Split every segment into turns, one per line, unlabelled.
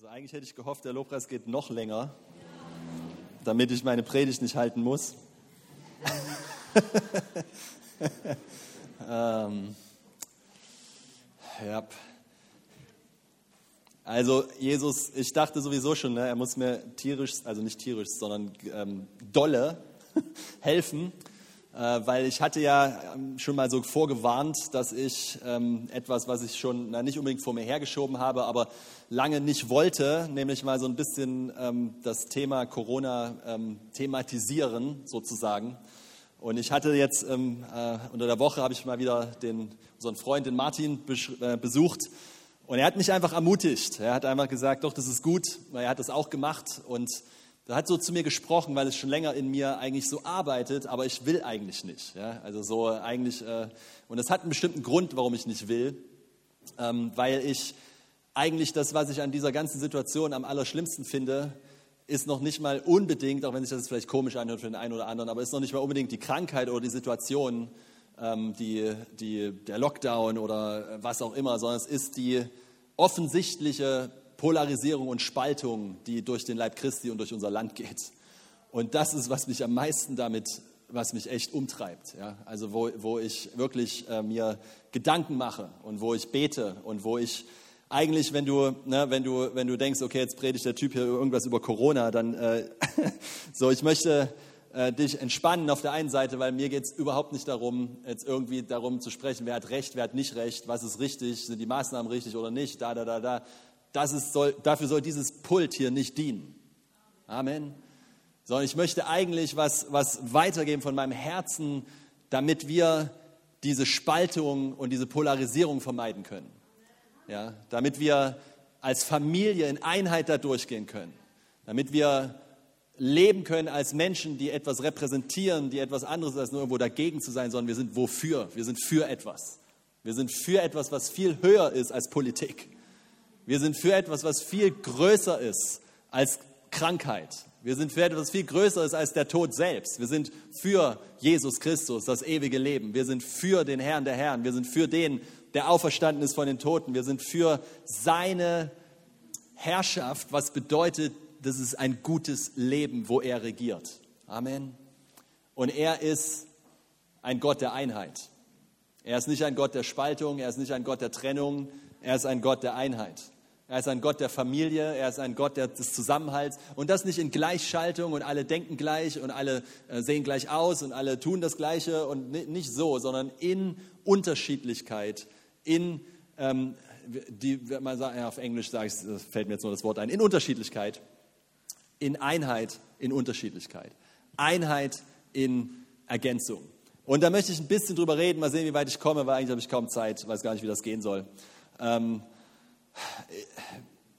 Also eigentlich hätte ich gehofft, der Lobpreis geht noch länger, damit ich meine Predigt nicht halten muss. ähm, ja. Also Jesus, ich dachte sowieso schon, ne, er muss mir tierisch, also nicht tierisch, sondern ähm, dolle helfen, weil ich hatte ja ähm, schon mal so vorgewarnt, dass ich ähm, etwas, was ich schon na, nicht unbedingt vor mir hergeschoben habe, aber lange nicht wollte, nämlich mal so ein bisschen ähm, das Thema Corona thematisieren sozusagen. Und ich hatte jetzt äh, unter der Woche habe ich mal wieder den, unseren Freund, den Martin, äh, besucht. Und er hat mich einfach ermutigt. Er hat einfach gesagt, doch, das ist gut. Er hat das auch gemacht und er hat so zu mir gesprochen, weil es schon länger in mir eigentlich so arbeitet, aber ich will eigentlich nicht. Ja? Also so eigentlich, äh, und das hat einen bestimmten Grund, warum ich nicht will, ähm, weil ich eigentlich das, was ich an dieser ganzen Situation am allerschlimmsten finde, ist noch nicht mal unbedingt, auch wenn sich das vielleicht komisch anhört für den einen oder anderen, aber ist noch nicht mal unbedingt die Krankheit oder die Situation, ähm, die, die, der Lockdown oder was auch immer, sondern es ist die offensichtliche Polarisierung und Spaltung, die durch den Leib Christi und durch unser Land geht. Und das ist, was mich am meisten damit, was mich echt umtreibt. Ja? Also wo, wo ich wirklich äh, mir Gedanken mache und wo ich bete und wo ich eigentlich, wenn du, ne, wenn du, wenn du denkst, okay, jetzt predigt der Typ hier irgendwas über Corona, dann äh, so, ich möchte äh, dich entspannen auf der einen Seite, weil mir geht es überhaupt nicht darum, jetzt irgendwie darum zu sprechen, wer hat Recht, wer hat nicht Recht, was ist richtig, sind die Maßnahmen richtig oder nicht, da, da, da, da soll, dafür soll dieses Pult hier nicht dienen. Amen. Sondern ich möchte eigentlich was, was weitergeben von meinem Herzen, damit wir diese Spaltung und diese Polarisierung vermeiden können. Ja, damit wir als Familie in Einheit da durchgehen können. Damit wir leben können als Menschen, die etwas repräsentieren, die etwas anderes als nur irgendwo dagegen zu sein, sondern wir sind wofür? Wir sind für etwas. Wir sind für etwas, was viel höher ist als Politik. Wir sind für etwas, was viel größer ist als Krankheit. Wir sind für etwas, was viel größer ist als der Tod selbst. Wir sind für Jesus Christus, das ewige Leben. Wir sind für den Herrn der Herren. Wir sind für den, der auferstanden ist von den Toten. Wir sind für seine Herrschaft, was bedeutet, das ist ein gutes Leben, wo er regiert. Amen. Und er ist ein Gott der Einheit. Er ist nicht ein Gott der Spaltung, er ist nicht ein Gott der Trennung, er ist ein Gott der Einheit. Er ist ein Gott der Familie, er ist ein Gott des Zusammenhalts. Und das nicht in Gleichschaltung und alle denken gleich und alle äh, sehen gleich aus und alle tun das Gleiche und nicht so, sondern in Unterschiedlichkeit, in, ähm, die, man sagt, ja, auf Englisch sage ich, fällt mir jetzt nur das Wort ein, in Unterschiedlichkeit, in Einheit, in Unterschiedlichkeit, Einheit in Ergänzung. Und da möchte ich ein bisschen drüber reden, mal sehen, wie weit ich komme, weil eigentlich habe ich kaum Zeit, weiß gar nicht, wie das gehen soll. Ähm,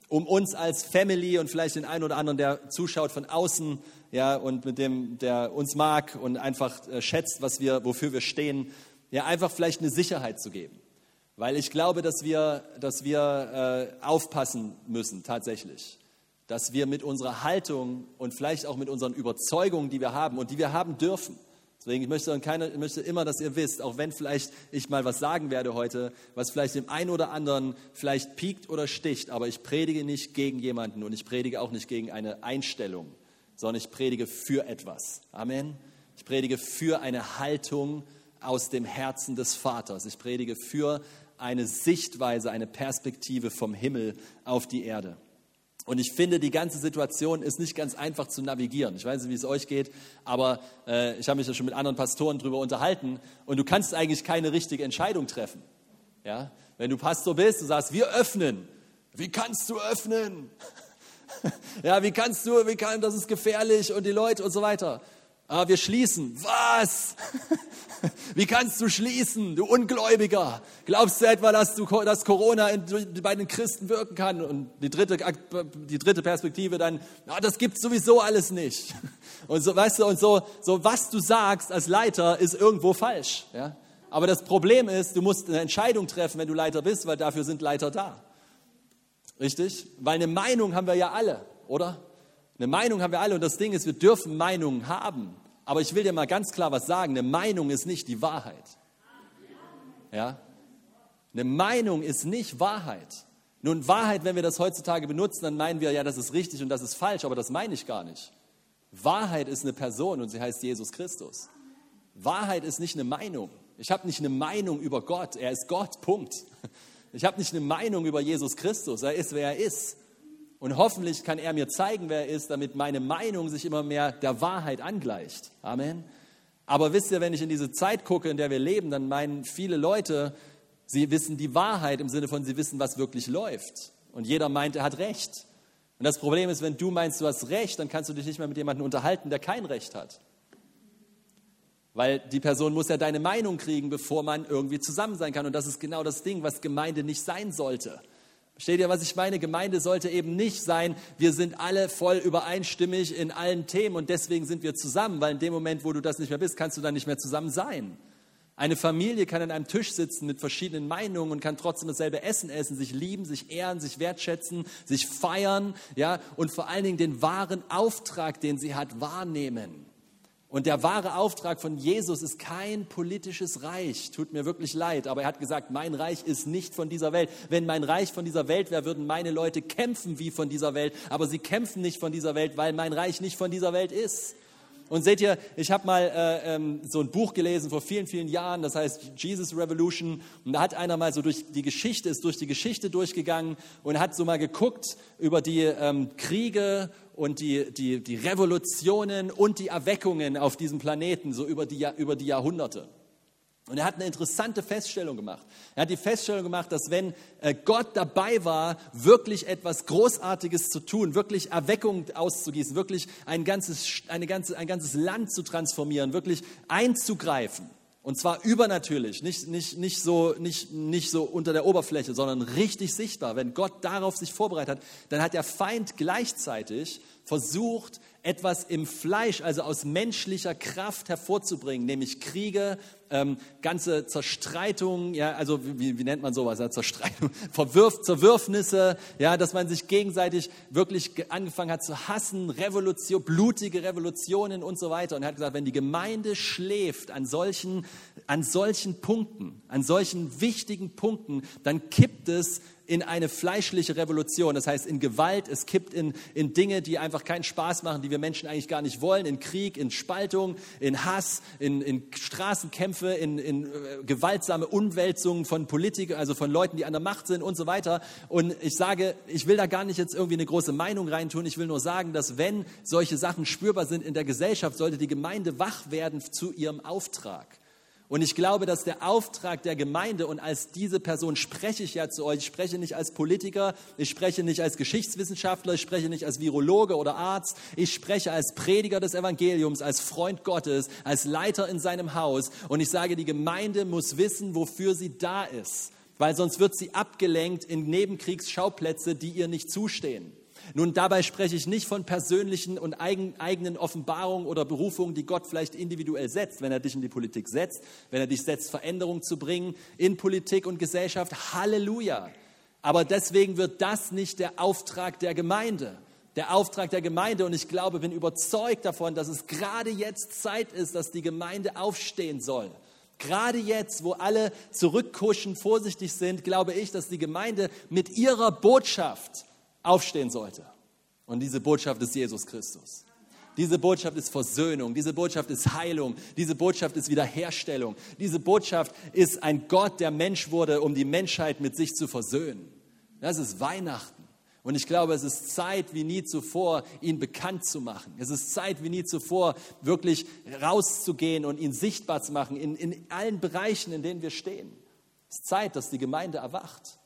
um uns als Family und vielleicht den einen oder anderen, der zuschaut von außen, ja, und mit dem, der uns mag und einfach äh, schätzt, was wir, wofür wir stehen, ja, einfach vielleicht eine Sicherheit zu geben. Weil ich glaube, dass wir, dass wir äh, aufpassen müssen, tatsächlich. Dass wir mit unserer Haltung und vielleicht auch mit unseren Überzeugungen, die wir haben und die wir haben dürfen, Deswegen ich möchte, keine, ich möchte immer, dass ihr wisst, auch wenn vielleicht ich mal was sagen werde heute, was vielleicht dem einen oder anderen vielleicht piekt oder sticht, aber ich predige nicht gegen jemanden und ich predige auch nicht gegen eine Einstellung, sondern ich predige für etwas. Amen. Ich predige für eine Haltung aus dem Herzen des Vaters. Ich predige für eine Sichtweise, eine Perspektive vom Himmel auf die Erde. Und ich finde, die ganze Situation ist nicht ganz einfach zu navigieren. Ich weiß nicht, wie es euch geht, aber äh, ich habe mich ja schon mit anderen Pastoren darüber unterhalten und du kannst eigentlich keine richtige Entscheidung treffen. Ja? Wenn du Pastor bist, du sagst, wir öffnen. Wie kannst du öffnen? ja, wie kannst du, wie kann, das ist gefährlich und die Leute und so weiter. Aber wir schließen. Was? Wie kannst du schließen, du Ungläubiger? Glaubst du etwa, dass, du, dass Corona in, bei den Christen wirken kann? Und die dritte, die dritte Perspektive dann, na, das gibt sowieso alles nicht. Und so, weißt du, und so, so, was du sagst als Leiter ist irgendwo falsch. Ja? Aber das Problem ist, du musst eine Entscheidung treffen, wenn du Leiter bist, weil dafür sind Leiter da. Richtig? Weil eine Meinung haben wir ja alle, oder? Eine Meinung haben wir alle und das Ding ist, wir dürfen Meinungen haben. Aber ich will dir mal ganz klar was sagen, eine Meinung ist nicht die Wahrheit. Ja? Eine Meinung ist nicht Wahrheit. Nun, Wahrheit, wenn wir das heutzutage benutzen, dann meinen wir, ja, das ist richtig und das ist falsch, aber das meine ich gar nicht. Wahrheit ist eine Person und sie heißt Jesus Christus. Wahrheit ist nicht eine Meinung. Ich habe nicht eine Meinung über Gott. Er ist Gott, Punkt. Ich habe nicht eine Meinung über Jesus Christus. Er ist, wer er ist. Und hoffentlich kann er mir zeigen, wer er ist, damit meine Meinung sich immer mehr der Wahrheit angleicht. Amen. Aber wisst ihr, wenn ich in diese Zeit gucke, in der wir leben, dann meinen viele Leute, sie wissen die Wahrheit im Sinne von, sie wissen, was wirklich läuft. Und jeder meint, er hat Recht. Und das Problem ist, wenn du meinst, du hast Recht, dann kannst du dich nicht mehr mit jemandem unterhalten, der kein Recht hat. Weil die Person muss ja deine Meinung kriegen, bevor man irgendwie zusammen sein kann. Und das ist genau das Ding, was Gemeinde nicht sein sollte. Versteht ihr, was ich meine? Gemeinde sollte eben nicht sein, wir sind alle voll übereinstimmig in allen Themen und deswegen sind wir zusammen, weil in dem Moment, wo du das nicht mehr bist, kannst du dann nicht mehr zusammen sein. Eine Familie kann an einem Tisch sitzen mit verschiedenen Meinungen und kann trotzdem dasselbe Essen essen, sich lieben, sich ehren, sich wertschätzen, sich feiern, ja, und vor allen Dingen den wahren Auftrag, den sie hat, wahrnehmen. Und der wahre Auftrag von Jesus ist kein politisches Reich. Tut mir wirklich leid, aber er hat gesagt, mein Reich ist nicht von dieser Welt. Wenn mein Reich von dieser Welt wäre, würden meine Leute kämpfen wie von dieser Welt. Aber sie kämpfen nicht von dieser Welt, weil mein Reich nicht von dieser Welt ist. Und seht ihr, ich habe mal äh, ähm, so ein Buch gelesen vor vielen, vielen Jahren, das heißt Jesus Revolution. Und da hat einer mal so durch die Geschichte, ist durch die Geschichte durchgegangen und hat so mal geguckt über die ähm, Kriege und die, die, die Revolutionen und die Erweckungen auf diesem Planeten, so über die, über die Jahrhunderte. Und er hat eine interessante Feststellung gemacht. Er hat die Feststellung gemacht, dass wenn äh, Gott dabei war, wirklich etwas Großartiges zu tun, wirklich Erweckung auszugießen, wirklich ein ganzes, eine ganze, ein ganzes Land zu transformieren, wirklich einzugreifen, und zwar übernatürlich, nicht, nicht, nicht, so, nicht, nicht so unter der Oberfläche, sondern richtig sichtbar. Wenn Gott darauf sich vorbereitet hat, dann hat der Feind gleichzeitig versucht, etwas im Fleisch, also aus menschlicher Kraft hervorzubringen, nämlich Kriege, ähm, ganze Zerstreitungen, ja, also wie, wie nennt man sowas, ja, Zerstreitung, Verwirf, Zerwürfnisse, ja, dass man sich gegenseitig wirklich angefangen hat zu hassen, Revolution, blutige Revolutionen und so weiter. Und er hat gesagt, wenn die Gemeinde schläft an solchen, an solchen Punkten, an solchen wichtigen Punkten, dann kippt es in eine fleischliche Revolution, das heißt in Gewalt, es kippt in, in Dinge, die einfach keinen Spaß machen, die wir Menschen eigentlich gar nicht wollen, in Krieg, in Spaltung, in Hass, in, in Straßenkämpfe, in, in äh, gewaltsame Umwälzungen von Politikern, also von Leuten, die an der Macht sind und so weiter. Und ich sage, ich will da gar nicht jetzt irgendwie eine große Meinung reintun, ich will nur sagen, dass wenn solche Sachen spürbar sind in der Gesellschaft, sollte die Gemeinde wach werden zu ihrem Auftrag. Und ich glaube, dass der Auftrag der Gemeinde, und als diese Person spreche ich ja zu euch, ich spreche nicht als Politiker, ich spreche nicht als Geschichtswissenschaftler, ich spreche nicht als Virologe oder Arzt, ich spreche als Prediger des Evangeliums, als Freund Gottes, als Leiter in seinem Haus. Und ich sage, die Gemeinde muss wissen, wofür sie da ist, weil sonst wird sie abgelenkt in Nebenkriegsschauplätze, die ihr nicht zustehen. Nun, dabei spreche ich nicht von persönlichen und eigen, eigenen Offenbarungen oder Berufungen, die Gott vielleicht individuell setzt, wenn er dich in die Politik setzt, wenn er dich setzt, Veränderungen zu bringen in Politik und Gesellschaft. Halleluja. Aber deswegen wird das nicht der Auftrag der Gemeinde. Der Auftrag der Gemeinde, und ich glaube, bin überzeugt davon, dass es gerade jetzt Zeit ist, dass die Gemeinde aufstehen soll. Gerade jetzt, wo alle zurückkuschen, vorsichtig sind, glaube ich, dass die Gemeinde mit ihrer Botschaft aufstehen sollte. Und diese Botschaft ist Jesus Christus. Diese Botschaft ist Versöhnung, diese Botschaft ist Heilung, diese Botschaft ist Wiederherstellung. Diese Botschaft ist ein Gott, der Mensch wurde, um die Menschheit mit sich zu versöhnen. Das ist Weihnachten. Und ich glaube, es ist Zeit wie nie zuvor, ihn bekannt zu machen. Es ist Zeit wie nie zuvor, wirklich rauszugehen und ihn sichtbar zu machen in, in allen Bereichen, in denen wir stehen. Es ist Zeit, dass die Gemeinde erwacht.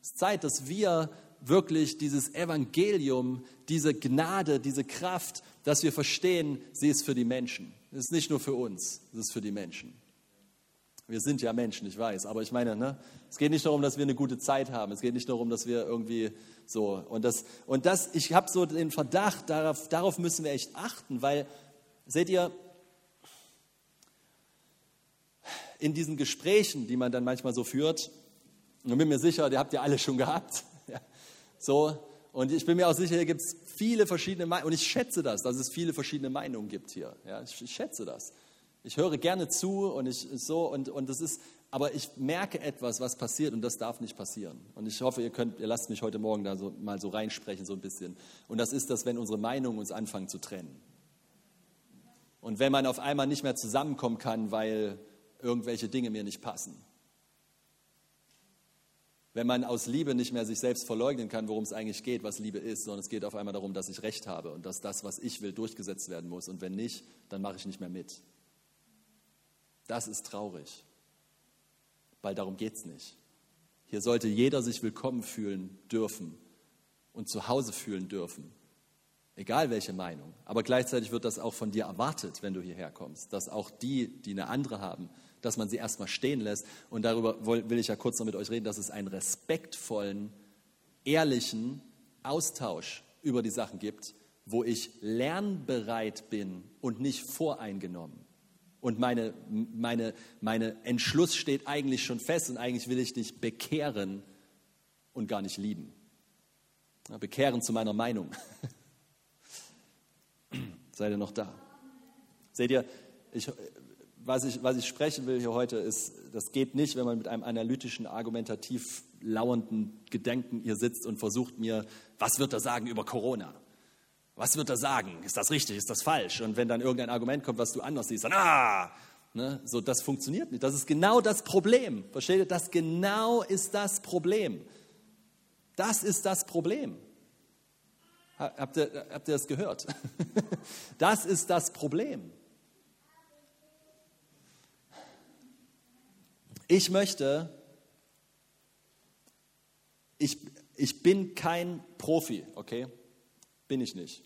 Es ist Zeit, dass wir wirklich dieses Evangelium, diese Gnade, diese Kraft, dass wir verstehen, sie ist für die Menschen. Es ist nicht nur für uns, es ist für die Menschen. Wir sind ja Menschen, ich weiß, aber ich meine, ne, es geht nicht darum, dass wir eine gute Zeit haben. Es geht nicht darum, dass wir irgendwie so und das und das. Ich habe so den Verdacht, darauf, darauf müssen wir echt achten, weil seht ihr, in diesen Gesprächen, die man dann manchmal so führt, und bin mir sicher, die habt ihr alle schon gehabt, so, und ich bin mir auch sicher, hier gibt es viele verschiedene Meinungen. Und ich schätze das, dass es viele verschiedene Meinungen gibt hier. Ja, ich, ich schätze das. Ich höre gerne zu und ich so und, und das ist aber ich merke etwas, was passiert und das darf nicht passieren. Und ich hoffe, ihr könnt, ihr lasst mich heute Morgen da so, mal so reinsprechen, so ein bisschen. Und das ist das, wenn unsere Meinungen uns anfangen zu trennen. Und wenn man auf einmal nicht mehr zusammenkommen kann, weil irgendwelche Dinge mir nicht passen. Wenn man aus Liebe nicht mehr sich selbst verleugnen kann, worum es eigentlich geht, was Liebe ist, sondern es geht auf einmal darum, dass ich Recht habe und dass das, was ich will, durchgesetzt werden muss. Und wenn nicht, dann mache ich nicht mehr mit. Das ist traurig, weil darum geht es nicht. Hier sollte jeder sich willkommen fühlen dürfen und zu Hause fühlen dürfen, egal welche Meinung. Aber gleichzeitig wird das auch von dir erwartet, wenn du hierher kommst, dass auch die, die eine andere haben, dass man sie erstmal stehen lässt. Und darüber will ich ja kurz noch mit euch reden, dass es einen respektvollen, ehrlichen Austausch über die Sachen gibt, wo ich lernbereit bin und nicht voreingenommen. Und meine, meine, meine Entschluss steht eigentlich schon fest und eigentlich will ich dich bekehren und gar nicht lieben. Bekehren zu meiner Meinung. Seid ihr noch da? Seht ihr, ich, was ich, was ich sprechen will hier heute, ist, das geht nicht, wenn man mit einem analytischen, argumentativ lauernden Gedenken hier sitzt und versucht mir, was wird er sagen über Corona? Was wird er sagen? Ist das richtig? Ist das falsch? Und wenn dann irgendein Argument kommt, was du anders siehst, dann, ah, ne, so, das funktioniert nicht. Das ist genau das Problem. Versteht ihr? Das genau ist das Problem. Das ist das Problem. Habt ihr, habt ihr das gehört? Das ist das Problem. Ich möchte, ich, ich bin kein Profi, okay? Bin ich nicht.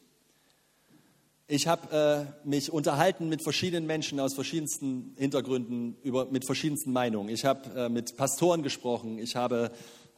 Ich habe äh, mich unterhalten mit verschiedenen Menschen aus verschiedensten Hintergründen, über, mit verschiedensten Meinungen. Ich habe äh, mit Pastoren gesprochen, ich habe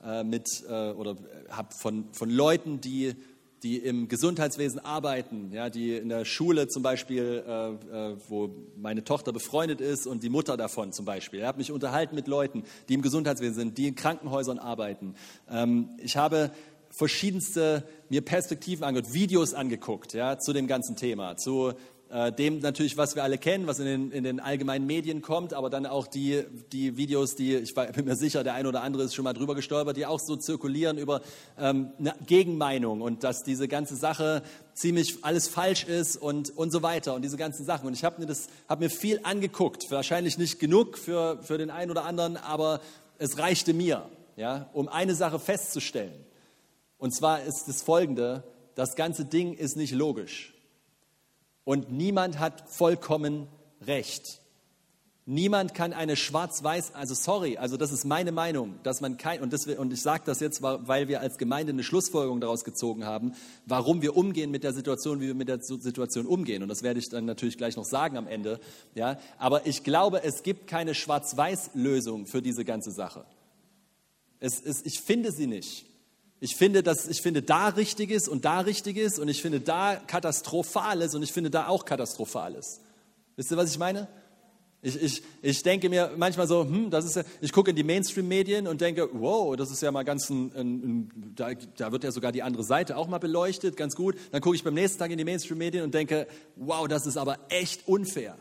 äh, mit äh, oder habe von, von Leuten, die die im Gesundheitswesen arbeiten, ja, die in der Schule zum Beispiel, äh, äh, wo meine Tochter befreundet ist und die Mutter davon zum Beispiel. Ich habe mich unterhalten mit Leuten, die im Gesundheitswesen sind, die in Krankenhäusern arbeiten. Ähm, ich habe verschiedenste mir Perspektiven angehört, Videos angeguckt ja, zu dem ganzen Thema, zu äh, dem natürlich, was wir alle kennen, was in den, in den allgemeinen Medien kommt, aber dann auch die, die Videos, die, ich bin mir sicher, der eine oder andere ist schon mal drüber gestolpert, die auch so zirkulieren über ähm, eine Gegenmeinung und dass diese ganze Sache ziemlich alles falsch ist und, und so weiter und diese ganzen Sachen. Und ich habe mir, das, mir viel angeguckt, wahrscheinlich nicht genug für, für den einen oder anderen, aber es reichte mir, ja, um eine Sache festzustellen. Und zwar ist das folgende, das ganze Ding ist nicht logisch. Und niemand hat vollkommen recht. Niemand kann eine schwarz-weiß, also sorry, also das ist meine Meinung, dass man kein, und, das, und ich sage das jetzt, weil wir als Gemeinde eine Schlussfolgerung daraus gezogen haben, warum wir umgehen mit der Situation, wie wir mit der Situation umgehen. Und das werde ich dann natürlich gleich noch sagen am Ende. Ja? Aber ich glaube, es gibt keine schwarz-weiß-Lösung für diese ganze Sache. Es, es, ich finde sie nicht. Ich finde, dass, ich finde da Richtiges und da Richtiges und ich finde da Katastrophales und ich finde da auch Katastrophales. Wisst ihr, was ich meine? Ich, ich, ich denke mir manchmal so, hm, das ist ja, ich gucke in die Mainstream-Medien und denke, wow, das ist ja mal ganz ein, ein, ein da, da, wird ja sogar die andere Seite auch mal beleuchtet, ganz gut. Dann gucke ich beim nächsten Tag in die Mainstream-Medien und denke, wow, das ist aber echt unfair.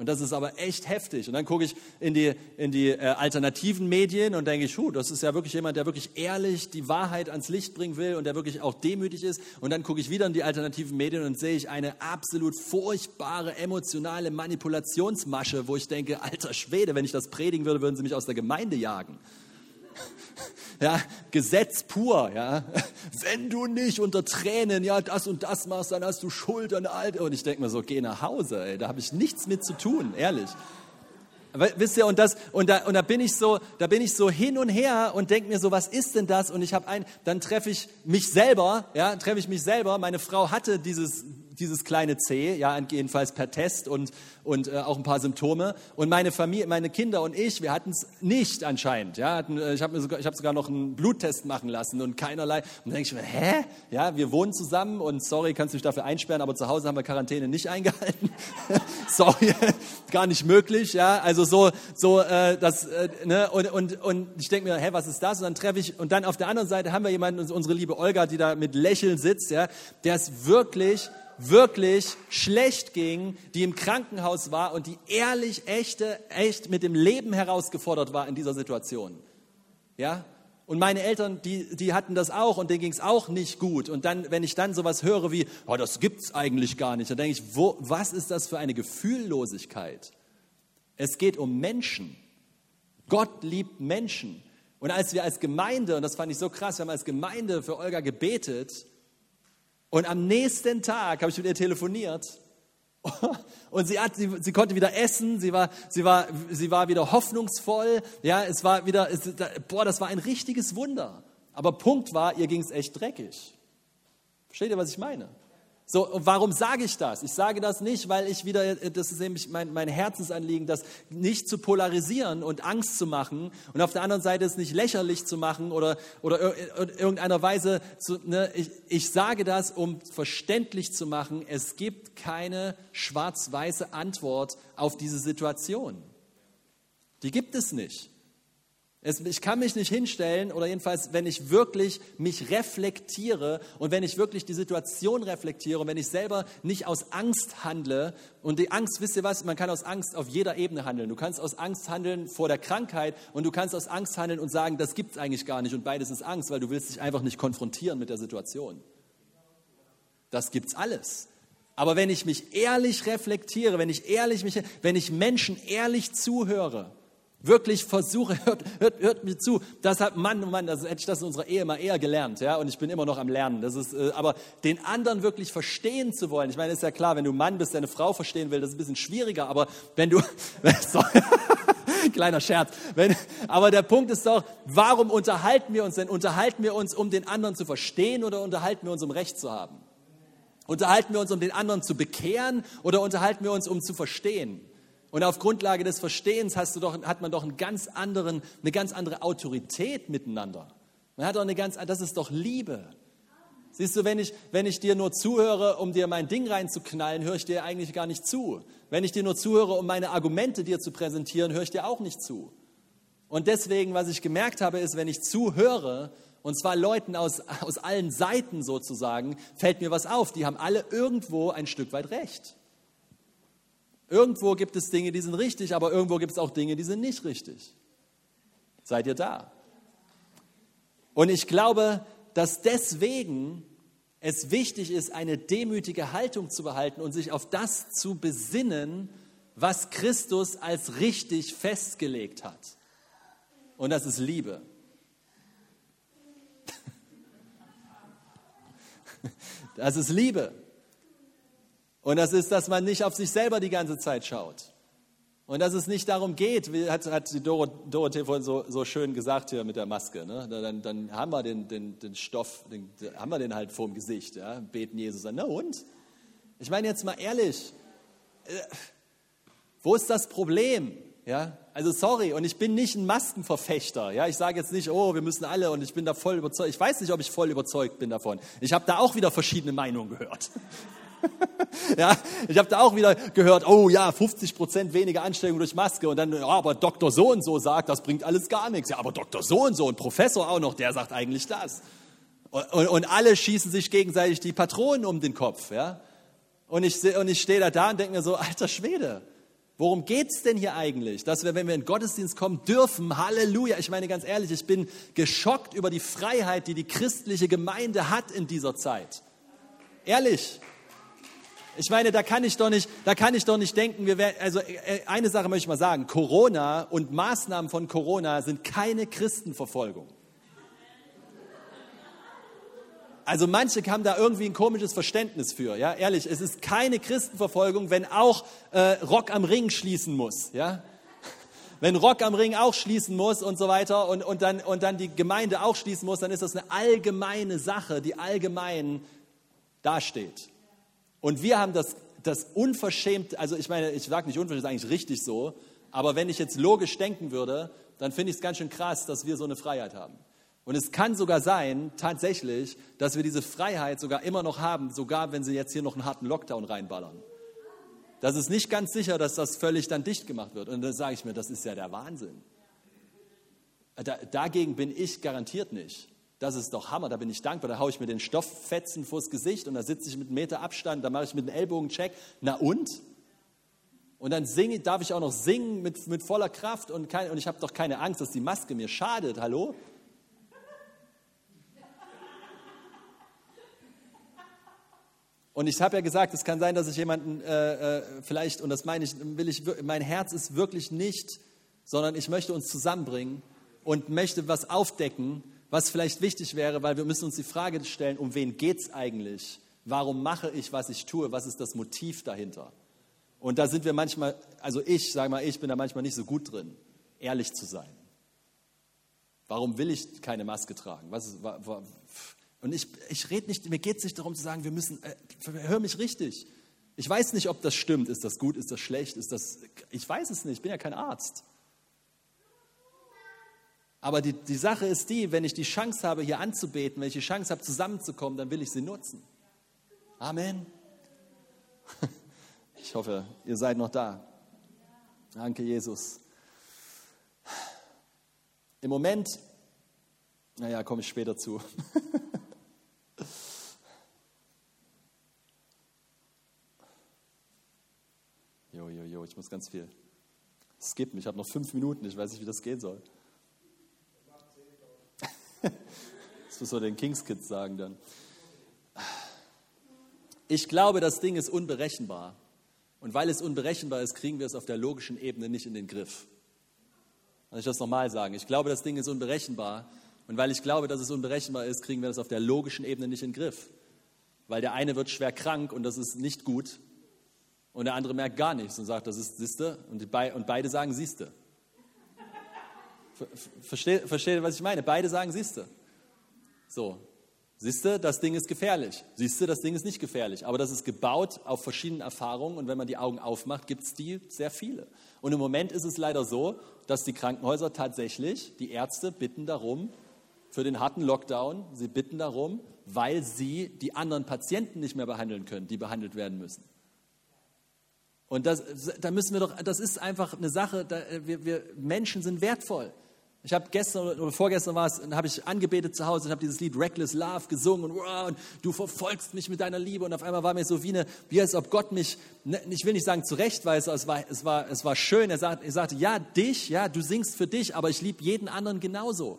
Und das ist aber echt heftig. Und dann gucke ich in die, in die äh, alternativen Medien und denke ich, hu, das ist ja wirklich jemand, der wirklich ehrlich die Wahrheit ans Licht bringen will und der wirklich auch demütig ist. Und dann gucke ich wieder in die alternativen Medien und sehe ich eine absolut furchtbare emotionale Manipulationsmasche, wo ich denke, alter Schwede, wenn ich das predigen würde, würden sie mich aus der Gemeinde jagen ja, Gesetz pur, ja. Wenn du nicht unter Tränen, ja, das und das machst, dann hast du Schuld an all. Und ich denke mir so, geh nach Hause, ey, da habe ich nichts mit zu tun, ehrlich. Wisst ihr, und, das, und, da, und da, bin ich so, da bin ich so hin und her und denke mir so, was ist denn das? Und ich habe ein, dann treffe ich mich selber, ja, treffe ich mich selber. Meine Frau hatte dieses, dieses kleine C, ja, jedenfalls per Test und, und äh, auch ein paar Symptome. Und meine Familie, meine Kinder und ich, wir hatten es nicht anscheinend. Ja, hatten, äh, ich habe sogar, hab sogar noch einen Bluttest machen lassen und keinerlei. Und dann denke ich mir, hä? Ja, wir wohnen zusammen und sorry, kannst du dich dafür einsperren, aber zu Hause haben wir Quarantäne nicht eingehalten. sorry, gar nicht möglich. Ja, also so, so äh, das, äh, ne? und, und, und ich denke mir, hä, was ist das? Und dann treffe ich, und dann auf der anderen Seite haben wir jemanden, unsere liebe Olga, die da mit Lächeln sitzt, ja, der ist wirklich wirklich schlecht ging, die im Krankenhaus war und die ehrlich, echte, echt mit dem Leben herausgefordert war in dieser Situation. Ja? Und meine Eltern, die, die hatten das auch und denen ging es auch nicht gut. Und dann, wenn ich dann sowas höre wie, oh, das gibt's eigentlich gar nicht, dann denke ich, wo, was ist das für eine Gefühllosigkeit? Es geht um Menschen. Gott liebt Menschen. Und als wir als Gemeinde, und das fand ich so krass, wir haben als Gemeinde für Olga gebetet und am nächsten Tag habe ich mit ihr telefoniert und sie, hat, sie, sie konnte wieder essen, sie war, sie, war, sie war wieder hoffnungsvoll, ja, es war wieder, es, boah, das war ein richtiges Wunder. Aber Punkt war, ihr ging es echt dreckig. Versteht ihr, was ich meine? So, warum sage ich das? Ich sage das nicht, weil ich wieder, das ist nämlich mein, mein Herzensanliegen, das nicht zu polarisieren und Angst zu machen und auf der anderen Seite es nicht lächerlich zu machen oder, oder in irgendeiner Weise zu, ne, ich, ich sage das, um verständlich zu machen, es gibt keine schwarz-weiße Antwort auf diese Situation. Die gibt es nicht. Es, ich kann mich nicht hinstellen oder jedenfalls, wenn ich wirklich mich reflektiere und wenn ich wirklich die Situation reflektiere und wenn ich selber nicht aus Angst handle und die Angst, wisst ihr was, man kann aus Angst auf jeder Ebene handeln. Du kannst aus Angst handeln vor der Krankheit und du kannst aus Angst handeln und sagen, das gibt es eigentlich gar nicht und beides ist Angst, weil du willst dich einfach nicht konfrontieren mit der Situation. Das gibt's alles. Aber wenn ich mich ehrlich reflektiere, wenn ich ehrlich mich, wenn ich Menschen ehrlich zuhöre, wirklich versuche, hört, hört, hört mir zu. Das hat Mann, oh Mann, das hätte ich das in unserer Ehe mal eher gelernt, ja, und ich bin immer noch am Lernen. Das ist, äh, aber den anderen wirklich verstehen zu wollen. Ich meine, ist ja klar, wenn du Mann bist, deine Frau verstehen will, das ist ein bisschen schwieriger, aber wenn du, kleiner Scherz, wenn, aber der Punkt ist doch, warum unterhalten wir uns denn? Unterhalten wir uns, um den anderen zu verstehen oder unterhalten wir uns, um Recht zu haben? Unterhalten wir uns, um den anderen zu bekehren oder unterhalten wir uns, um zu verstehen? Und auf Grundlage des Verstehens hast du doch, hat man doch einen ganz anderen, eine ganz andere Autorität miteinander. Man hat doch eine ganz, das ist doch Liebe. Siehst du, wenn ich, wenn ich dir nur zuhöre, um dir mein Ding reinzuknallen, höre ich dir eigentlich gar nicht zu. Wenn ich dir nur zuhöre, um meine Argumente dir zu präsentieren, höre ich dir auch nicht zu. Und deswegen, was ich gemerkt habe, ist, wenn ich zuhöre, und zwar Leuten aus, aus allen Seiten sozusagen, fällt mir was auf. Die haben alle irgendwo ein Stück weit recht. Irgendwo gibt es Dinge, die sind richtig, aber irgendwo gibt es auch Dinge, die sind nicht richtig. Seid ihr da? Und ich glaube, dass deswegen es wichtig ist, eine demütige Haltung zu behalten und sich auf das zu besinnen, was Christus als richtig festgelegt hat. Und das ist Liebe. Das ist Liebe. Und das ist, dass man nicht auf sich selber die ganze Zeit schaut. Und dass es nicht darum geht, wie hat, hat die Doro, Dorothee vorhin so, so schön gesagt hier mit der Maske. Ne? Dann, dann haben wir den, den, den Stoff, den, haben wir den halt vor dem Gesicht. Ja? Beten Jesus an. Na und? Ich meine jetzt mal ehrlich, äh, wo ist das Problem? Ja, also sorry, und ich bin nicht ein Maskenverfechter. Ja, ich sage jetzt nicht, oh, wir müssen alle und ich bin da voll überzeugt. Ich weiß nicht, ob ich voll überzeugt bin davon. Ich habe da auch wieder verschiedene Meinungen gehört. ja, ich habe da auch wieder gehört, oh ja, 50 Prozent weniger Ansteckung durch Maske und dann, ja, aber Doktor so und so sagt, das bringt alles gar nichts. Ja, aber Doktor so und so, ein Professor auch noch, der sagt eigentlich das. Und, und, und alle schießen sich gegenseitig die Patronen um den Kopf. Ja? Und ich, und ich stehe da da und denke mir so, alter Schwede, worum geht's denn hier eigentlich? Dass wir, wenn wir in den Gottesdienst kommen dürfen, Halleluja. Ich meine ganz ehrlich, ich bin geschockt über die Freiheit, die die christliche Gemeinde hat in dieser Zeit. Ehrlich. Ich meine, da kann ich doch nicht, da kann ich doch nicht denken, wir werden, also äh, eine Sache möchte ich mal sagen, Corona und Maßnahmen von Corona sind keine Christenverfolgung. Also manche haben da irgendwie ein komisches Verständnis für, ja, ehrlich, es ist keine Christenverfolgung, wenn auch äh, Rock am Ring schließen muss, ja. Wenn Rock am Ring auch schließen muss und so weiter und, und, dann, und dann die Gemeinde auch schließen muss, dann ist das eine allgemeine Sache, die allgemein dasteht. Und wir haben das, das unverschämt, also ich meine, ich sage nicht unverschämt, ist eigentlich richtig so, aber wenn ich jetzt logisch denken würde, dann finde ich es ganz schön krass, dass wir so eine Freiheit haben. Und es kann sogar sein, tatsächlich, dass wir diese Freiheit sogar immer noch haben, sogar wenn sie jetzt hier noch einen harten Lockdown reinballern. Das ist nicht ganz sicher, dass das völlig dann dicht gemacht wird. Und dann sage ich mir, das ist ja der Wahnsinn. Da, dagegen bin ich garantiert nicht. Das ist doch Hammer, da bin ich dankbar. Da haue ich mir den Stofffetzen vors Gesicht und da sitze ich mit einem Meter Abstand, da mache ich mit dem Ellbogen Check. Na und? Und dann singe, darf ich auch noch singen mit, mit voller Kraft und, kein, und ich habe doch keine Angst, dass die Maske mir schadet. Hallo? Und ich habe ja gesagt, es kann sein, dass ich jemanden äh, äh, vielleicht, und das meine ich, will ich, mein Herz ist wirklich nicht, sondern ich möchte uns zusammenbringen und möchte was aufdecken, was vielleicht wichtig wäre, weil wir müssen uns die Frage stellen, um wen geht es eigentlich? Warum mache ich, was ich tue? Was ist das Motiv dahinter? Und da sind wir manchmal, also ich, sage mal, ich bin da manchmal nicht so gut drin, ehrlich zu sein. Warum will ich keine Maske tragen? Ist, wa, wa, und ich, ich rede nicht, mir geht es nicht darum zu sagen, wir müssen, äh, hör mich richtig. Ich weiß nicht, ob das stimmt. Ist das gut? Ist das schlecht? Ist das, ich weiß es nicht. Ich bin ja kein Arzt. Aber die, die Sache ist die, wenn ich die Chance habe, hier anzubeten, wenn ich die Chance habe, zusammenzukommen, dann will ich sie nutzen. Amen. Ich hoffe, ihr seid noch da. Danke, Jesus. Im Moment, naja, komme ich später zu. Jo, jo, jo, ich muss ganz viel skippen. Ich habe noch fünf Minuten, ich weiß nicht, wie das gehen soll. Das muss man den Kings Kids sagen dann. Ich glaube, das Ding ist unberechenbar. Und weil es unberechenbar ist, kriegen wir es auf der logischen Ebene nicht in den Griff. Kann ich das nochmal sagen? Ich glaube, das Ding ist unberechenbar. Und weil ich glaube, dass es unberechenbar ist, kriegen wir das auf der logischen Ebene nicht in den Griff. Weil der eine wird schwer krank und das ist nicht gut. Und der andere merkt gar nichts und sagt, das ist siehste. Und, und beide sagen siehste. Versteht, versteht, was ich meine? Beide sagen siehste. So, siehst du, das Ding ist gefährlich. Siehst du, das Ding ist nicht gefährlich. Aber das ist gebaut auf verschiedenen Erfahrungen und wenn man die Augen aufmacht, gibt es die sehr viele. Und im Moment ist es leider so, dass die Krankenhäuser tatsächlich, die Ärzte bitten darum, für den harten Lockdown, sie bitten darum, weil sie die anderen Patienten nicht mehr behandeln können, die behandelt werden müssen. Und das, da müssen wir doch, das ist einfach eine Sache, da, wir, wir Menschen sind wertvoll. Ich habe gestern oder vorgestern war es, habe ich angebetet zu Hause und habe dieses Lied Reckless Love gesungen und, wow, und du verfolgst mich mit deiner Liebe und auf einmal war mir so wie eine, wie als ob Gott mich, ne, ich will nicht sagen zurechtweist, es war, es war, es war schön. Er, sagt, er sagte, ja, dich, ja, du singst für dich, aber ich liebe jeden anderen genauso.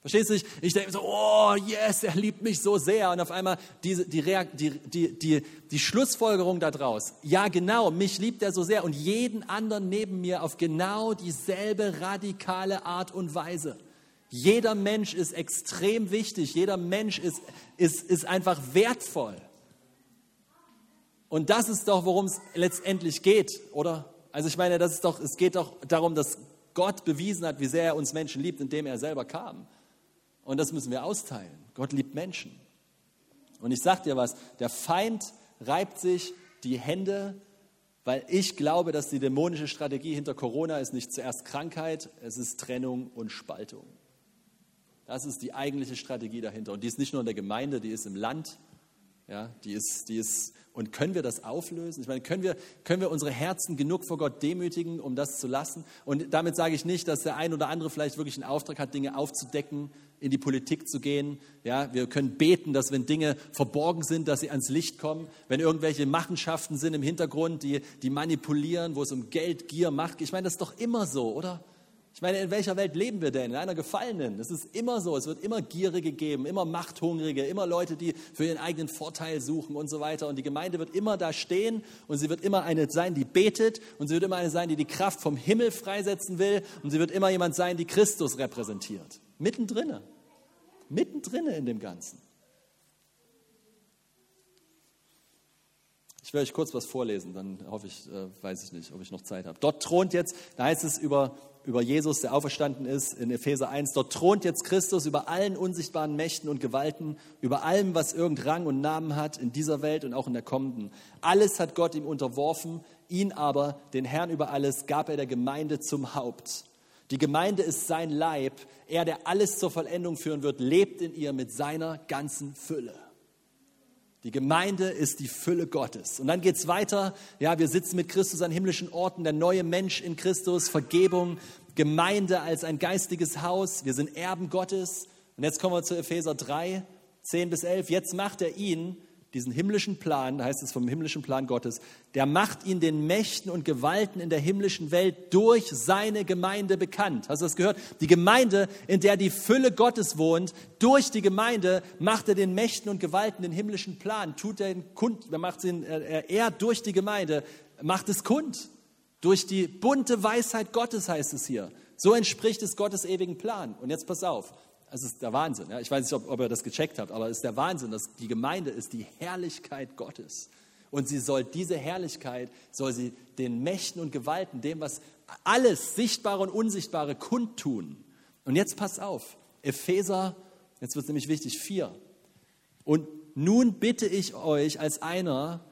Verstehst du? Ich, ich denke so, oh yes, er liebt mich so sehr. Und auf einmal diese, die, die, die, die, Schlussfolgerung daraus, ja genau, mich liebt er so sehr und jeden anderen neben mir auf genau dieselbe radikale Art und Weise. Jeder Mensch ist extrem wichtig, jeder Mensch ist, ist, ist einfach wertvoll. Und das ist doch, worum es letztendlich geht, oder? Also ich meine, das ist doch, es geht doch darum, dass Gott bewiesen hat, wie sehr er uns Menschen liebt, indem er selber kam. Und das müssen wir austeilen. Gott liebt Menschen. Und ich sage dir was, der Feind reibt sich die Hände, weil ich glaube, dass die dämonische Strategie hinter Corona ist nicht zuerst Krankheit, es ist Trennung und Spaltung. Das ist die eigentliche Strategie dahinter. Und die ist nicht nur in der Gemeinde, die ist im Land. Ja, die ist, die ist, und können wir das auflösen? Ich meine, können wir, können wir unsere Herzen genug vor Gott demütigen, um das zu lassen? Und damit sage ich nicht, dass der ein oder andere vielleicht wirklich einen Auftrag hat, Dinge aufzudecken, in die Politik zu gehen. Ja, wir können beten, dass wenn Dinge verborgen sind, dass sie ans Licht kommen. Wenn irgendwelche Machenschaften sind im Hintergrund, die, die manipulieren, wo es um Geld, Gier, Macht geht. Ich meine, das ist doch immer so, oder? Ich meine, in welcher Welt leben wir denn? In einer gefallenen. Es ist immer so. Es wird immer Gierige geben, immer Machthungrige, immer Leute, die für ihren eigenen Vorteil suchen und so weiter. Und die Gemeinde wird immer da stehen und sie wird immer eine sein, die betet und sie wird immer eine sein, die die Kraft vom Himmel freisetzen will und sie wird immer jemand sein, die Christus repräsentiert. Mittendrin. Mittendrin in dem Ganzen. Ich werde euch kurz was vorlesen, dann hoffe ich, äh, weiß ich nicht, ob ich noch Zeit habe. Dort thront jetzt, da heißt es über, über Jesus, der auferstanden ist, in Epheser 1, dort thront jetzt Christus über allen unsichtbaren Mächten und Gewalten, über allem, was irgend Rang und Namen hat in dieser Welt und auch in der kommenden. Alles hat Gott ihm unterworfen, ihn aber, den Herrn über alles, gab er der Gemeinde zum Haupt. Die Gemeinde ist sein Leib. Er, der alles zur Vollendung führen wird, lebt in ihr mit seiner ganzen Fülle. Die Gemeinde ist die Fülle Gottes. Und dann geht es weiter. Ja, wir sitzen mit Christus an himmlischen Orten, der neue Mensch in Christus, Vergebung, Gemeinde als ein geistiges Haus. Wir sind Erben Gottes. Und jetzt kommen wir zu Epheser 3, 10 bis 11. Jetzt macht er ihn, diesen himmlischen Plan, heißt es vom himmlischen Plan Gottes, der macht ihn den Mächten und Gewalten in der himmlischen Welt durch seine Gemeinde bekannt. Hast du das gehört? Die Gemeinde, in der die Fülle Gottes wohnt, durch die Gemeinde macht er den Mächten und Gewalten den himmlischen Plan, tut er kund, macht ihn, er durch die Gemeinde macht es kund. Durch die bunte Weisheit Gottes heißt es hier. So entspricht es Gottes ewigen Plan. Und jetzt pass auf, es ist der Wahnsinn. Ja? Ich weiß nicht, ob, ob ihr das gecheckt habt, aber es ist der Wahnsinn, dass die Gemeinde ist die Herrlichkeit Gottes. Und sie soll diese Herrlichkeit, soll sie den Mächten und Gewalten, dem, was alles Sichtbare und Unsichtbare kundtun. Und jetzt pass auf, Epheser, jetzt wird es nämlich wichtig, 4. Und nun bitte ich euch als einer,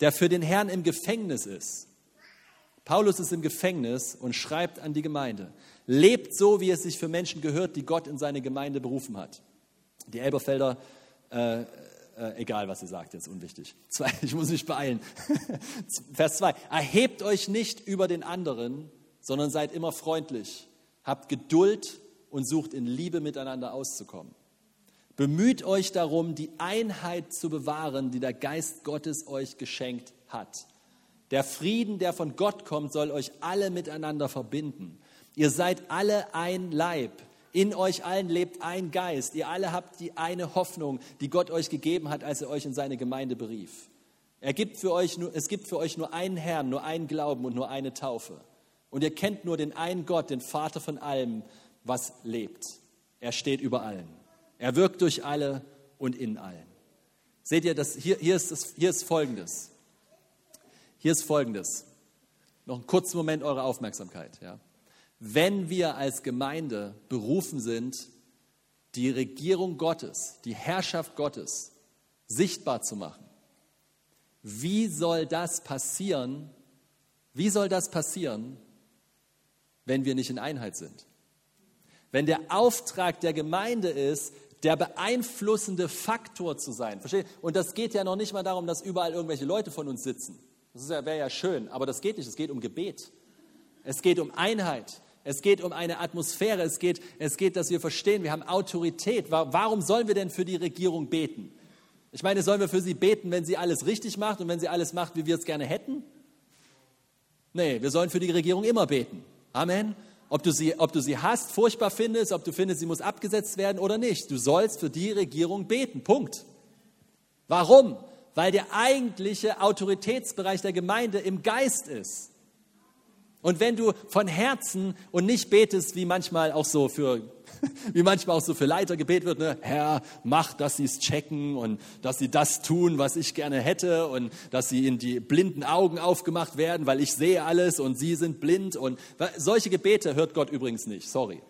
der für den Herrn im Gefängnis ist. Paulus ist im Gefängnis und schreibt an die Gemeinde. Lebt so, wie es sich für Menschen gehört, die Gott in seine Gemeinde berufen hat. Die Elberfelder, äh, äh, egal was sie sagt, jetzt unwichtig. Zwei, ich muss mich beeilen. Vers 2. Erhebt euch nicht über den anderen, sondern seid immer freundlich. Habt Geduld und sucht in Liebe miteinander auszukommen. Bemüht euch darum, die Einheit zu bewahren, die der Geist Gottes euch geschenkt hat. Der Frieden, der von Gott kommt, soll euch alle miteinander verbinden. Ihr seid alle ein Leib. In euch allen lebt ein Geist. Ihr alle habt die eine Hoffnung, die Gott euch gegeben hat, als er euch in seine Gemeinde berief. Er gibt für euch nur, es gibt für euch nur einen Herrn, nur einen Glauben und nur eine Taufe. Und ihr kennt nur den einen Gott, den Vater von allem, was lebt. Er steht über allen. Er wirkt durch alle und in allen. Seht ihr, das, hier, hier, ist das, hier ist Folgendes. Hier ist Folgendes. Noch einen kurzen Moment eure Aufmerksamkeit. Ja wenn wir als Gemeinde berufen sind, die Regierung Gottes, die Herrschaft Gottes sichtbar zu machen. Wie soll das passieren? Wie soll das passieren, wenn wir nicht in Einheit sind? Wenn der Auftrag der Gemeinde ist, der beeinflussende Faktor zu sein. Versteht? Und das geht ja noch nicht mal darum, dass überall irgendwelche Leute von uns sitzen. Das wäre ja schön, aber das geht nicht. Es geht um Gebet. Es geht um Einheit. Es geht um eine Atmosphäre. Es geht, es geht, dass wir verstehen, wir haben Autorität. Warum sollen wir denn für die Regierung beten? Ich meine, sollen wir für sie beten, wenn sie alles richtig macht und wenn sie alles macht, wie wir es gerne hätten? Nee, wir sollen für die Regierung immer beten. Amen. Ob du, sie, ob du sie hast, furchtbar findest, ob du findest, sie muss abgesetzt werden oder nicht. Du sollst für die Regierung beten. Punkt. Warum? Weil der eigentliche Autoritätsbereich der Gemeinde im Geist ist. Und wenn du von Herzen und nicht betest, wie manchmal auch so für, wie manchmal auch so für Leiter gebet wird, ne? Herr, mach, dass sie es checken und dass sie das tun, was ich gerne hätte und dass sie in die blinden Augen aufgemacht werden, weil ich sehe alles und sie sind blind und solche Gebete hört Gott übrigens nicht, sorry.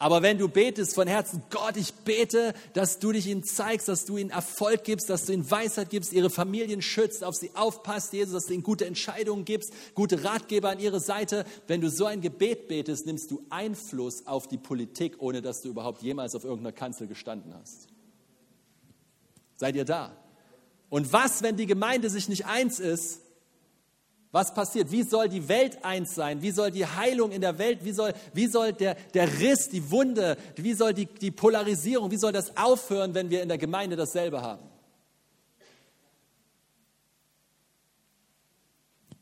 Aber wenn du betest von Herzen, Gott, ich bete, dass du dich ihnen zeigst, dass du ihnen Erfolg gibst, dass du ihnen Weisheit gibst, ihre Familien schützt, auf sie aufpasst, Jesus, dass du ihnen gute Entscheidungen gibst, gute Ratgeber an ihre Seite. Wenn du so ein Gebet betest, nimmst du Einfluss auf die Politik, ohne dass du überhaupt jemals auf irgendeiner Kanzel gestanden hast. Seid ihr da? Und was, wenn die Gemeinde sich nicht eins ist, was passiert? Wie soll die Welt eins sein? Wie soll die Heilung in der Welt, wie soll, wie soll der, der Riss, die Wunde, wie soll die, die Polarisierung, wie soll das aufhören, wenn wir in der Gemeinde dasselbe haben?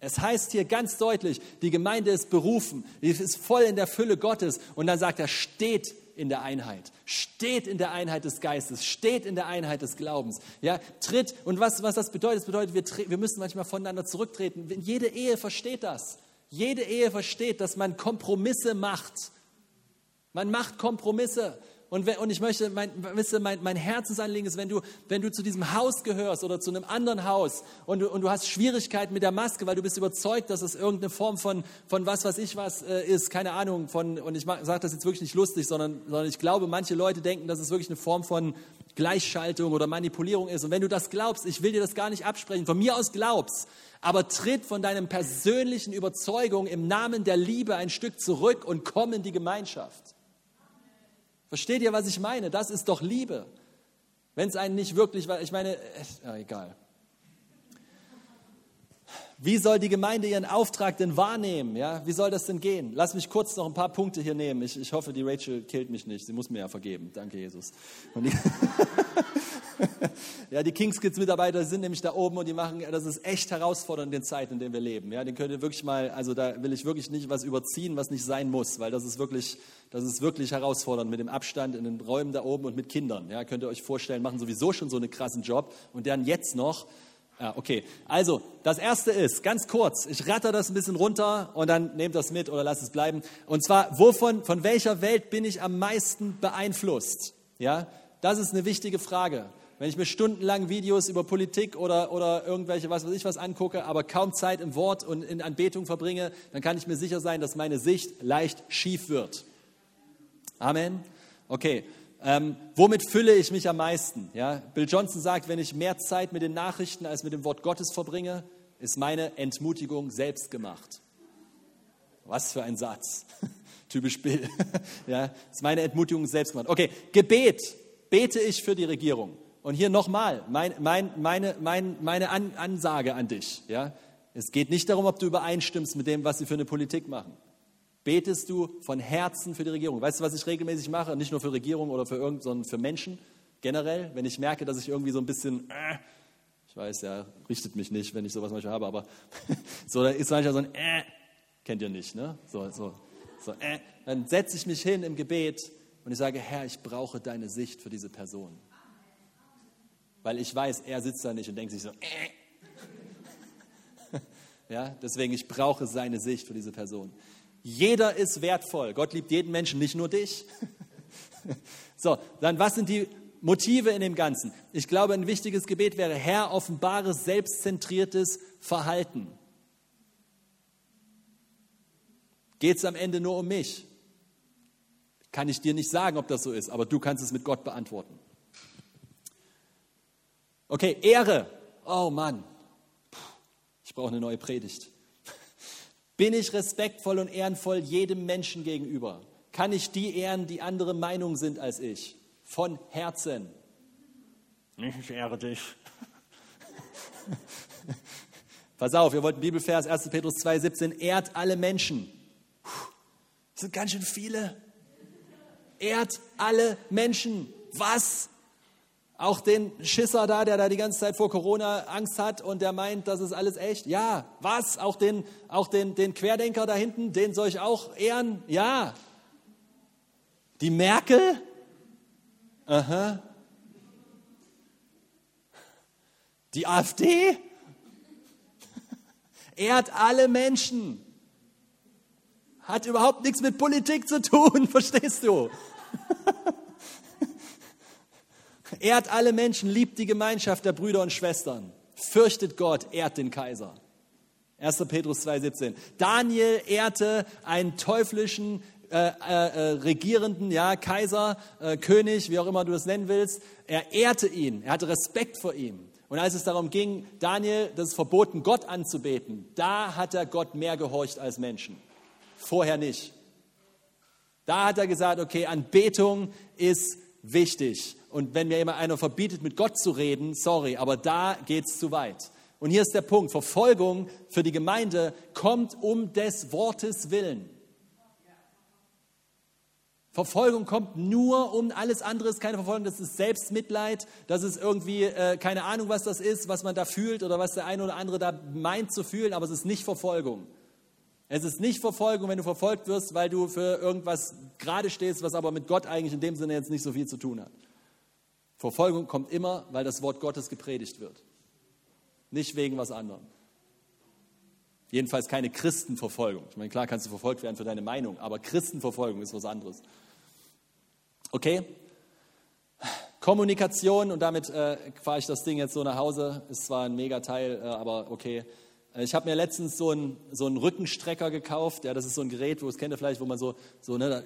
Es heißt hier ganz deutlich, die Gemeinde ist berufen, sie ist voll in der Fülle Gottes und dann sagt er, steht in der Einheit, steht in der Einheit des Geistes, steht in der Einheit des Glaubens. Ja, tritt. Und was, was das bedeutet, das bedeutet, wir, wir müssen manchmal voneinander zurücktreten. Jede Ehe versteht das. Jede Ehe versteht, dass man Kompromisse macht. Man macht Kompromisse. Und, und ich möchte, mein, weißt mein, mein Herzensanliegen ist, wenn du, wenn du zu diesem Haus gehörst oder zu einem anderen Haus und du, und du hast Schwierigkeiten mit der Maske, weil du bist überzeugt, dass es irgendeine Form von, von was weiß ich was äh, ist, keine Ahnung, von, und ich sage das jetzt wirklich nicht lustig, sondern, sondern ich glaube, manche Leute denken, dass es wirklich eine Form von Gleichschaltung oder Manipulierung ist. Und wenn du das glaubst, ich will dir das gar nicht absprechen, von mir aus glaubst, aber tritt von deinem persönlichen Überzeugung im Namen der Liebe ein Stück zurück und komm in die Gemeinschaft. Versteht ihr, was ich meine? Das ist doch Liebe. Wenn es einen nicht wirklich, ich meine, egal. Wie soll die Gemeinde ihren Auftrag denn wahrnehmen? Ja, wie soll das denn gehen? Lass mich kurz noch ein paar Punkte hier nehmen. Ich, ich hoffe, die Rachel killt mich nicht. Sie muss mir ja vergeben. Danke, Jesus. Ja, die Kings Kids Mitarbeiter sind nämlich da oben und die machen, das ist echt herausfordernd in den Zeiten, in denen wir leben. Ja, den könnt ihr wirklich mal, also da will ich wirklich nicht was überziehen, was nicht sein muss, weil das ist wirklich, das ist wirklich herausfordernd mit dem Abstand in den Räumen da oben und mit Kindern. Ja, könnt ihr euch vorstellen, machen sowieso schon so einen krassen Job und dann jetzt noch ja, okay. Also, das erste ist, ganz kurz, ich ratter das ein bisschen runter und dann nehmt das mit oder lasst es bleiben. Und zwar, wovon, von welcher Welt bin ich am meisten beeinflusst? Ja, das ist eine wichtige Frage. Wenn ich mir stundenlang Videos über Politik oder, oder irgendwelche, was weiß ich was angucke, aber kaum Zeit im Wort und in Anbetung verbringe, dann kann ich mir sicher sein, dass meine Sicht leicht schief wird. Amen. Okay. Ähm, womit fülle ich mich am meisten? Ja? Bill Johnson sagt, wenn ich mehr Zeit mit den Nachrichten als mit dem Wort Gottes verbringe, ist meine Entmutigung selbst gemacht. Was für ein Satz. Typisch Bill. ja, ist meine Entmutigung selbst gemacht. Okay, Gebet. Bete ich für die Regierung. Und hier nochmal mein, mein, meine, mein, meine An Ansage an dich. Ja? Es geht nicht darum, ob du übereinstimmst mit dem, was sie für eine Politik machen betest du von Herzen für die Regierung. Weißt du, was ich regelmäßig mache? Nicht nur für Regierung oder für irgend, sondern für Menschen generell. Wenn ich merke, dass ich irgendwie so ein bisschen, äh, ich weiß, ja, richtet mich nicht, wenn ich sowas manchmal habe, aber so, da ist manchmal so ein, äh, kennt ihr nicht, ne? So, so, so, äh. Dann setze ich mich hin im Gebet und ich sage, Herr, ich brauche deine Sicht für diese Person. Weil ich weiß, er sitzt da nicht und denkt sich so, äh. Ja, deswegen, ich brauche seine Sicht für diese Person. Jeder ist wertvoll. Gott liebt jeden Menschen, nicht nur dich. so, dann was sind die Motive in dem Ganzen? Ich glaube, ein wichtiges Gebet wäre, Herr, offenbare selbstzentriertes Verhalten. Geht es am Ende nur um mich? Kann ich dir nicht sagen, ob das so ist, aber du kannst es mit Gott beantworten. Okay, Ehre. Oh Mann, ich brauche eine neue Predigt. Bin ich respektvoll und ehrenvoll jedem Menschen gegenüber? Kann ich die ehren, die andere Meinung sind als ich? Von Herzen. Ich ehre dich. Pass auf, ihr wollt einen Bibelvers, 1. Petrus 2,17, ehrt alle Menschen. Das sind ganz schön viele. Ehrt alle Menschen. Was? Auch den Schisser da, der da die ganze Zeit vor Corona Angst hat und der meint, das ist alles echt? Ja. Was? Auch den, auch den, den Querdenker da hinten, den soll ich auch ehren? Ja. Die Merkel? Aha. Die AfD? Ehrt alle Menschen. Hat überhaupt nichts mit Politik zu tun, verstehst du? Ehrt alle Menschen, liebt die Gemeinschaft der Brüder und Schwestern. Fürchtet Gott, ehrt den Kaiser. 1. Petrus 2,17. Daniel ehrte einen teuflischen äh, äh, äh, Regierenden, ja, Kaiser, äh, König, wie auch immer du das nennen willst. Er ehrte ihn, er hatte Respekt vor ihm. Und als es darum ging, Daniel, das ist verboten, Gott anzubeten, da hat er Gott mehr gehorcht als Menschen. Vorher nicht. Da hat er gesagt, okay, Anbetung ist wichtig. Und wenn mir immer einer verbietet, mit Gott zu reden, sorry, aber da geht es zu weit. Und hier ist der Punkt, Verfolgung für die Gemeinde kommt um des Wortes willen. Verfolgung kommt nur um alles andere ist keine Verfolgung, das ist Selbstmitleid, das ist irgendwie äh, keine Ahnung, was das ist, was man da fühlt oder was der eine oder andere da meint zu fühlen, aber es ist nicht Verfolgung. Es ist nicht Verfolgung, wenn du verfolgt wirst, weil du für irgendwas gerade stehst, was aber mit Gott eigentlich in dem Sinne jetzt nicht so viel zu tun hat. Verfolgung kommt immer, weil das Wort Gottes gepredigt wird. Nicht wegen was anderem. Jedenfalls keine Christenverfolgung. Ich meine, klar kannst du verfolgt werden für deine Meinung, aber Christenverfolgung ist was anderes. Okay? Kommunikation, und damit äh, fahre ich das Ding jetzt so nach Hause, ist zwar ein Megateil, äh, aber okay. Äh, ich habe mir letztens so einen, so einen Rückenstrecker gekauft. Ja, das ist so ein Gerät, wo es kennt ihr vielleicht, wo man so, so ne,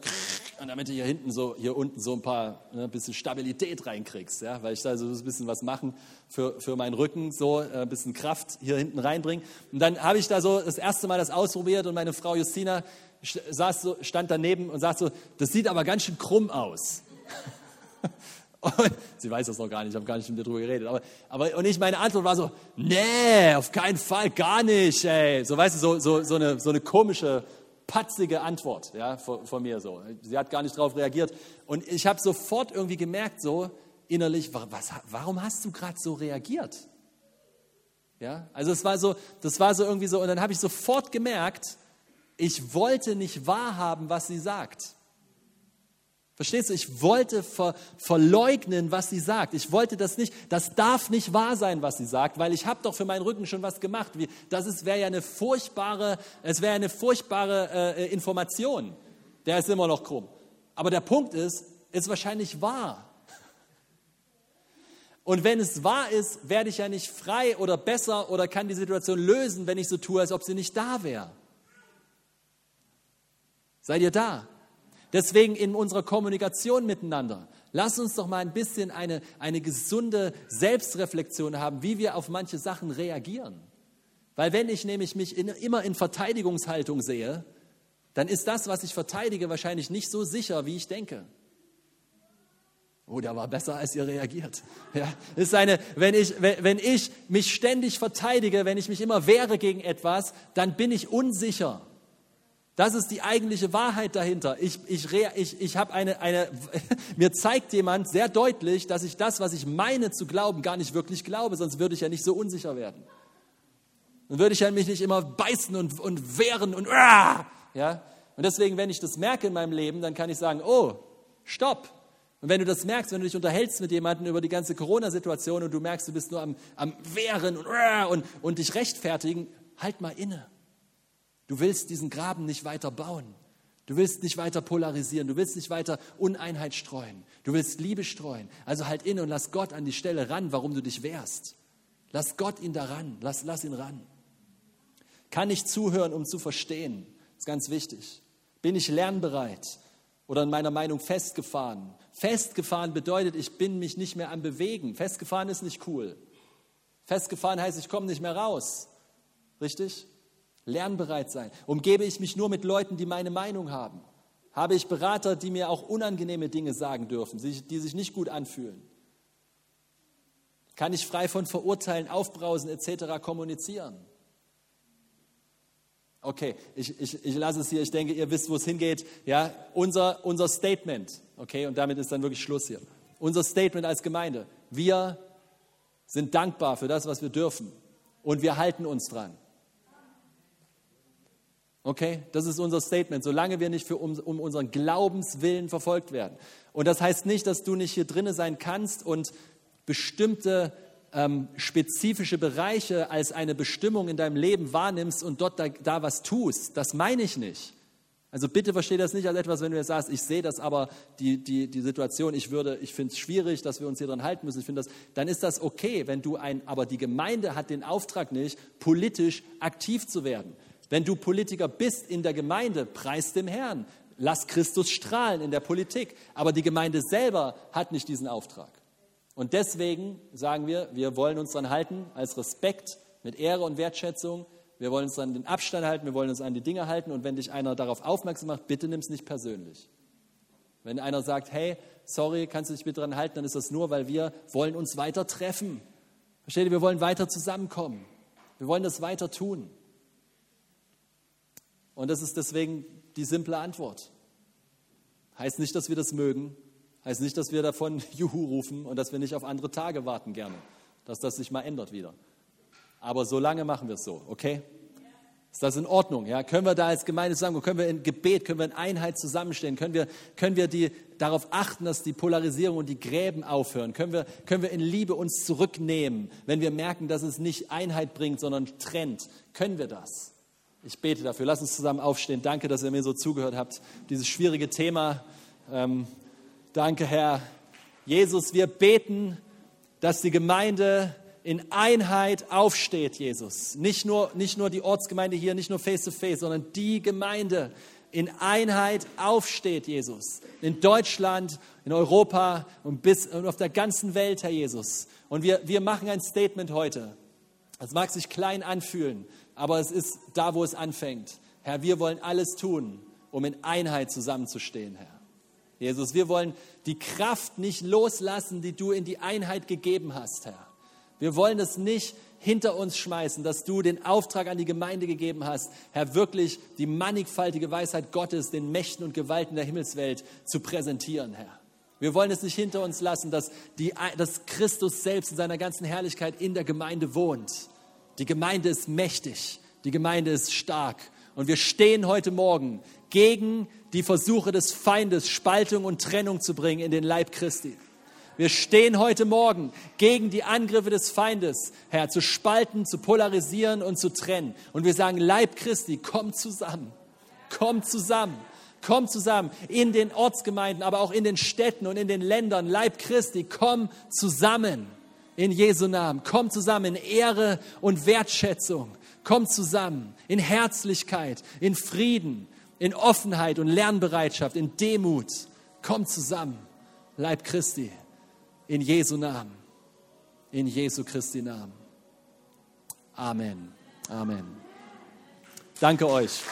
und damit du hier hinten so, hier unten so ein paar, ne, ein bisschen Stabilität reinkriegst. Ja, weil ich da so ein bisschen was machen für, für meinen Rücken, so äh, ein bisschen Kraft hier hinten reinbringen. Und dann habe ich da so das erste Mal das ausprobiert und meine Frau Justina saß so, stand daneben und sagt so, das sieht aber ganz schön krumm aus. Und sie weiß das noch gar nicht, ich habe gar nicht mit ihr drüber geredet. Aber, aber, und ich, meine Antwort war so, nee, auf keinen Fall, gar nicht, ey. So, weißt du, so, so, so, eine, so eine komische, patzige Antwort ja, von, von mir so. Sie hat gar nicht darauf reagiert. Und ich habe sofort irgendwie gemerkt, so innerlich, was, warum hast du gerade so reagiert? Ja, also es war so, das war so irgendwie so, und dann habe ich sofort gemerkt, ich wollte nicht wahrhaben, was sie sagt. Verstehst du? Ich wollte ver, verleugnen, was sie sagt. Ich wollte das nicht. Das darf nicht wahr sein, was sie sagt, weil ich habe doch für meinen Rücken schon was gemacht. Wie, das wäre ja eine furchtbare, es wäre eine furchtbare äh, Information. Der ist immer noch krumm. Aber der Punkt ist, ist wahrscheinlich wahr. Und wenn es wahr ist, werde ich ja nicht frei oder besser oder kann die Situation lösen, wenn ich so tue, als ob sie nicht da wäre. Seid ihr da? Deswegen in unserer Kommunikation miteinander, lass uns doch mal ein bisschen eine, eine gesunde Selbstreflexion haben, wie wir auf manche Sachen reagieren. Weil wenn ich nämlich mich in, immer in Verteidigungshaltung sehe, dann ist das, was ich verteidige, wahrscheinlich nicht so sicher, wie ich denke. Oh, der war besser, als ihr reagiert. Ja, ist eine, wenn, ich, wenn, wenn ich mich ständig verteidige, wenn ich mich immer wehre gegen etwas, dann bin ich unsicher. Das ist die eigentliche Wahrheit dahinter. Ich, ich, ich, ich habe eine, eine, mir zeigt jemand sehr deutlich, dass ich das, was ich meine zu glauben, gar nicht wirklich glaube, sonst würde ich ja nicht so unsicher werden. Dann würde ich ja mich nicht immer beißen und, und wehren und ja. Und deswegen, wenn ich das merke in meinem Leben, dann kann ich sagen, oh, stopp. Und wenn du das merkst, wenn du dich unterhältst mit jemandem über die ganze Corona-Situation und du merkst, du bist nur am, am Wehren und, und, und dich rechtfertigen, halt mal inne. Du willst diesen Graben nicht weiter bauen. Du willst nicht weiter polarisieren. Du willst nicht weiter Uneinheit streuen. Du willst Liebe streuen. Also halt inne und lass Gott an die Stelle ran, warum du dich wehrst. Lass Gott ihn daran. Lass, lass ihn ran. Kann ich zuhören, um zu verstehen? Das ist ganz wichtig. Bin ich lernbereit oder in meiner Meinung festgefahren? Festgefahren bedeutet, ich bin mich nicht mehr am Bewegen. Festgefahren ist nicht cool. Festgefahren heißt, ich komme nicht mehr raus. Richtig? Lernbereit sein. Umgebe ich mich nur mit Leuten, die meine Meinung haben? Habe ich Berater, die mir auch unangenehme Dinge sagen dürfen, die sich nicht gut anfühlen? Kann ich frei von Verurteilen, Aufbrausen etc. kommunizieren? Okay, ich, ich, ich lasse es hier. Ich denke, ihr wisst, wo es hingeht. Ja, unser, unser Statement. Okay, und damit ist dann wirklich Schluss hier. Unser Statement als Gemeinde. Wir sind dankbar für das, was wir dürfen. Und wir halten uns dran. Okay, das ist unser Statement, solange wir nicht für um, um unseren Glaubenswillen verfolgt werden. Und das heißt nicht, dass du nicht hier drinnen sein kannst und bestimmte ähm, spezifische Bereiche als eine Bestimmung in deinem Leben wahrnimmst und dort da, da was tust. Das meine ich nicht. Also bitte verstehe das nicht als etwas, wenn du jetzt sagst, ich sehe das aber, die, die, die Situation, ich würde, ich finde es schwierig, dass wir uns hier dran halten müssen, ich finde das, dann ist das okay, wenn du ein, aber die Gemeinde hat den Auftrag nicht, politisch aktiv zu werden. Wenn du Politiker bist in der Gemeinde, preis dem Herrn. Lass Christus strahlen in der Politik. Aber die Gemeinde selber hat nicht diesen Auftrag. Und deswegen sagen wir, wir wollen uns daran halten, als Respekt, mit Ehre und Wertschätzung. Wir wollen uns an den Abstand halten, wir wollen uns an die Dinge halten. Und wenn dich einer darauf aufmerksam macht, bitte nimm es nicht persönlich. Wenn einer sagt, hey, sorry, kannst du dich bitte daran halten, dann ist das nur, weil wir wollen uns weiter treffen. Versteht ihr, wir wollen weiter zusammenkommen. Wir wollen das weiter tun. Und das ist deswegen die simple Antwort. Heißt nicht, dass wir das mögen, heißt nicht, dass wir davon Juhu rufen und dass wir nicht auf andere Tage warten gerne, dass das sich mal ändert wieder. Aber so lange machen wir es so, okay? Ist das in Ordnung? Ja? Können wir da als Gemeinde sagen, können wir in Gebet, können wir in Einheit zusammenstehen? Können wir, können wir die, darauf achten, dass die Polarisierung und die Gräben aufhören? Können wir, können wir in Liebe uns zurücknehmen, wenn wir merken, dass es nicht Einheit bringt, sondern trennt? Können wir das? Ich bete dafür. Lass uns zusammen aufstehen. Danke, dass ihr mir so zugehört habt. Dieses schwierige Thema. Ähm, danke, Herr. Jesus, wir beten, dass die Gemeinde in Einheit aufsteht, Jesus. Nicht nur, nicht nur die Ortsgemeinde hier, nicht nur face to face, sondern die Gemeinde in Einheit aufsteht, Jesus. In Deutschland, in Europa und, bis, und auf der ganzen Welt, Herr Jesus. Und wir, wir machen ein Statement heute. Es mag sich klein anfühlen, aber es ist da, wo es anfängt. Herr, wir wollen alles tun, um in Einheit zusammenzustehen, Herr. Jesus. Wir wollen die Kraft nicht loslassen, die du in die Einheit gegeben hast, Herr. Wir wollen es nicht hinter uns schmeißen, dass du den Auftrag an die Gemeinde gegeben hast, Herr, wirklich die mannigfaltige Weisheit Gottes den Mächten und Gewalten der Himmelswelt zu präsentieren, Herr. Wir wollen es nicht hinter uns lassen, dass, die, dass Christus selbst in seiner ganzen Herrlichkeit in der Gemeinde wohnt. Die Gemeinde ist mächtig, die Gemeinde ist stark. Und wir stehen heute Morgen gegen die Versuche des Feindes, Spaltung und Trennung zu bringen in den Leib Christi. Wir stehen heute Morgen gegen die Angriffe des Feindes, Herr, zu spalten, zu polarisieren und zu trennen. Und wir sagen, Leib Christi, komm zusammen. Komm zusammen. Komm zusammen in den Ortsgemeinden, aber auch in den Städten und in den Ländern. Leib Christi, komm zusammen in Jesu Namen. Komm zusammen in Ehre und Wertschätzung. Komm zusammen in Herzlichkeit, in Frieden, in Offenheit und Lernbereitschaft, in Demut. Komm zusammen. Leib Christi. In Jesu Namen. In Jesu Christi Namen. Amen. Amen. Danke euch.